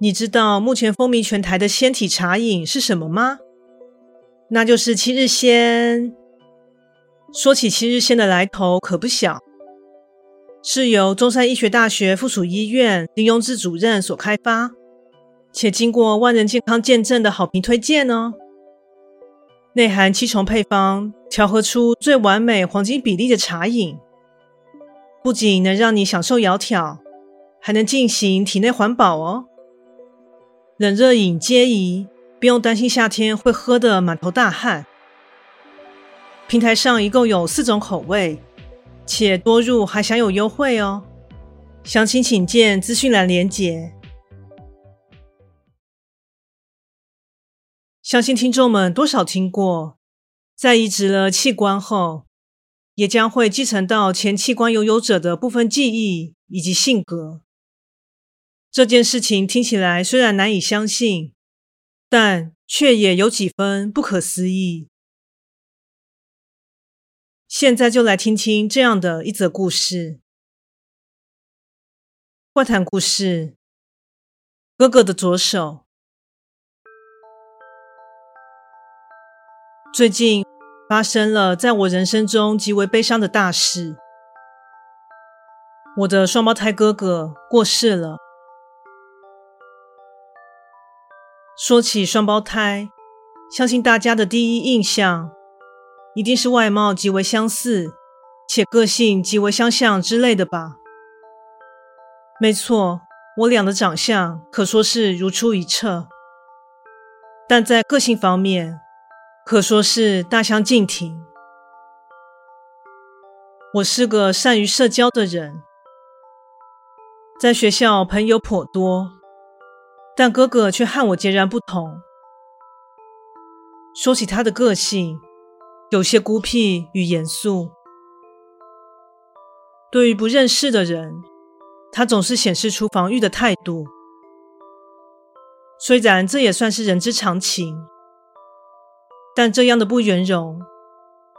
你知道目前风靡全台的仙体茶饮是什么吗？那就是七日仙。说起七日仙的来头可不小，是由中山医学大学附属医院林荣志主任所开发，且经过万人健康见证的好评推荐哦。内含七重配方，调和出最完美黄金比例的茶饮，不仅能让你享受窈窕，还能进行体内环保哦。冷热饮皆宜，不用担心夏天会喝得满头大汗。平台上一共有四种口味，且多入还享有优惠哦。详情请见资讯栏连结。相信听众们多少听过，在移植了器官后，也将会继承到前器官拥有者的部分记忆以及性格。这件事情听起来虽然难以相信，但却也有几分不可思议。现在就来听听这样的一则故事。怪谈故事：哥哥的左手。最近发生了在我人生中极为悲伤的大事，我的双胞胎哥哥过世了。说起双胞胎，相信大家的第一印象一定是外貌极为相似，且个性极为相像之类的吧？没错，我俩的长相可说是如出一辙，但在个性方面可说是大相径庭。我是个善于社交的人，在学校朋友颇多。但哥哥却和我截然不同。说起他的个性，有些孤僻与严肃。对于不认识的人，他总是显示出防御的态度。虽然这也算是人之常情，但这样的不圆融，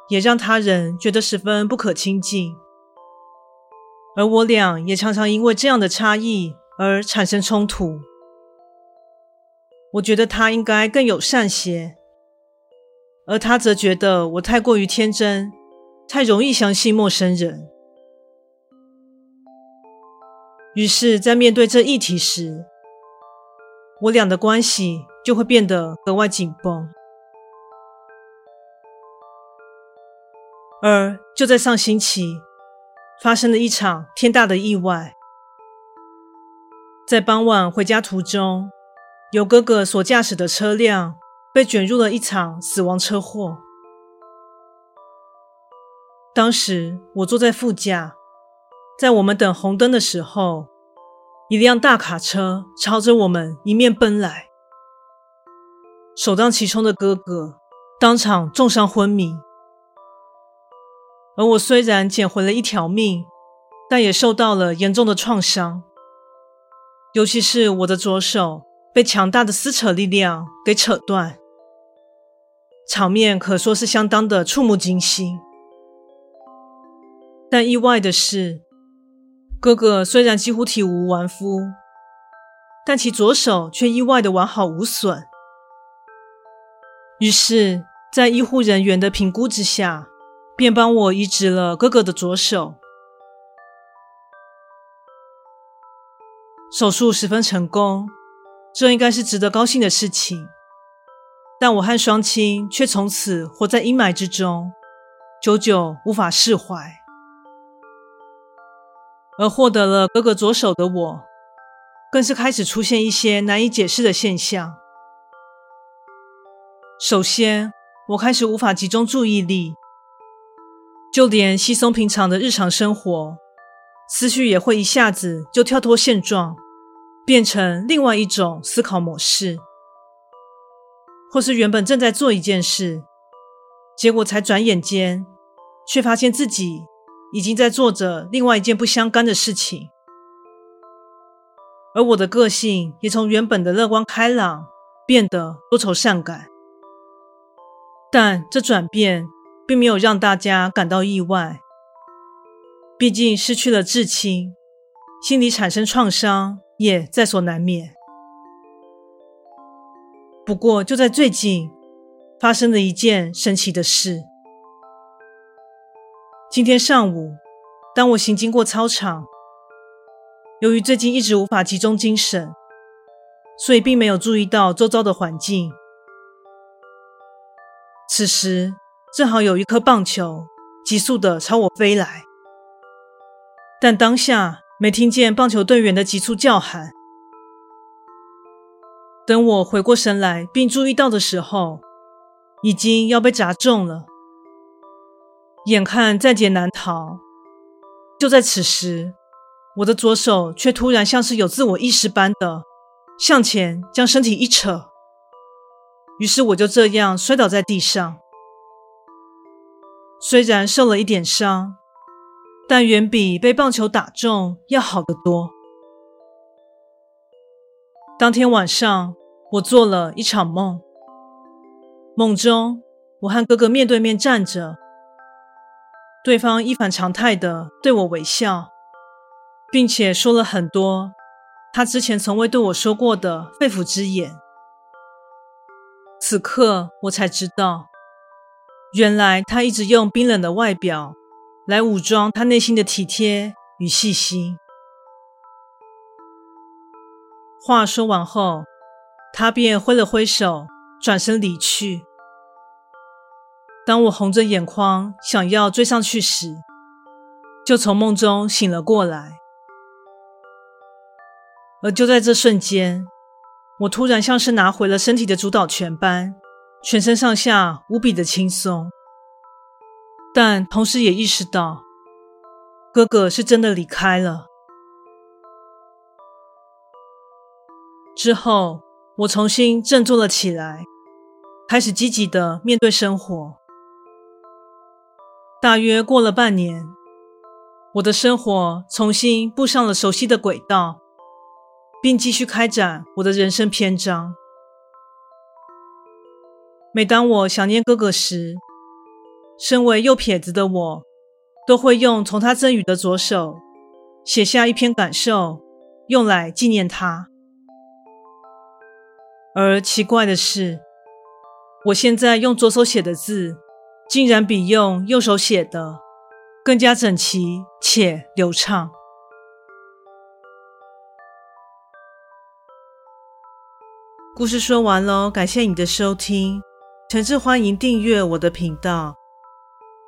也让他人觉得十分不可亲近。而我俩也常常因为这样的差异而产生冲突。我觉得他应该更友善些，而他则觉得我太过于天真，太容易相信陌生人。于是，在面对这议题时，我俩的关系就会变得格外紧绷。而就在上星期，发生了一场天大的意外，在傍晚回家途中。由哥哥所驾驶的车辆被卷入了一场死亡车祸。当时我坐在副驾，在我们等红灯的时候，一辆大卡车朝着我们迎面奔来。首当其冲的哥哥当场重伤昏迷，而我虽然捡回了一条命，但也受到了严重的创伤，尤其是我的左手。被强大的撕扯力量给扯断，场面可说是相当的触目惊心。但意外的是，哥哥虽然几乎体无完肤，但其左手却意外的完好无损。于是，在医护人员的评估之下，便帮我移植了哥哥的左手。手术十分成功，这应该是值得高兴的事情。但我和双亲却从此活在阴霾之中，久久无法释怀。而获得了哥哥左手的我，更是开始出现一些难以解释的现象。首先，我开始无法集中注意力，就连稀松平常的日常生活，思绪也会一下子就跳脱现状，变成另外一种思考模式。或是原本正在做一件事，结果才转眼间，却发现自己已经在做着另外一件不相干的事情。而我的个性也从原本的乐观开朗，变得多愁善感。但这转变并没有让大家感到意外，毕竟失去了至亲，心里产生创伤也在所难免。不过，就在最近，发生了一件神奇的事。今天上午，当我行经过操场，由于最近一直无法集中精神，所以并没有注意到周遭的环境。此时，正好有一颗棒球急速地朝我飞来，但当下没听见棒球队员的急促叫喊。等我回过神来并注意到的时候，已经要被砸中了。眼看在劫难逃，就在此时，我的左手却突然像是有自我意识般的向前将身体一扯。于是我就这样摔倒在地上，虽然受了一点伤，但远比被棒球打中要好得多。当天晚上，我做了一场梦，梦中我和哥哥面对面站着，对方一反常态的对我微笑，并且说了很多他之前从未对我说过的肺腑之言。此刻我才知道，原来他一直用冰冷的外表来武装他内心的体贴与细心。话说完后，他便挥了挥手，转身离去。当我红着眼眶想要追上去时，就从梦中醒了过来。而就在这瞬间，我突然像是拿回了身体的主导权般，全身上下无比的轻松，但同时也意识到，哥哥是真的离开了。之后，我重新振作了起来，开始积极的面对生活。大约过了半年，我的生活重新步上了熟悉的轨道。并继续开展我的人生篇章。每当我想念哥哥时，身为右撇子的我，都会用从他赠予的左手写下一篇感受，用来纪念他。而奇怪的是，我现在用左手写的字，竟然比用右手写的更加整齐且流畅。故事说完喽，感谢你的收听，诚挚欢迎订阅我的频道。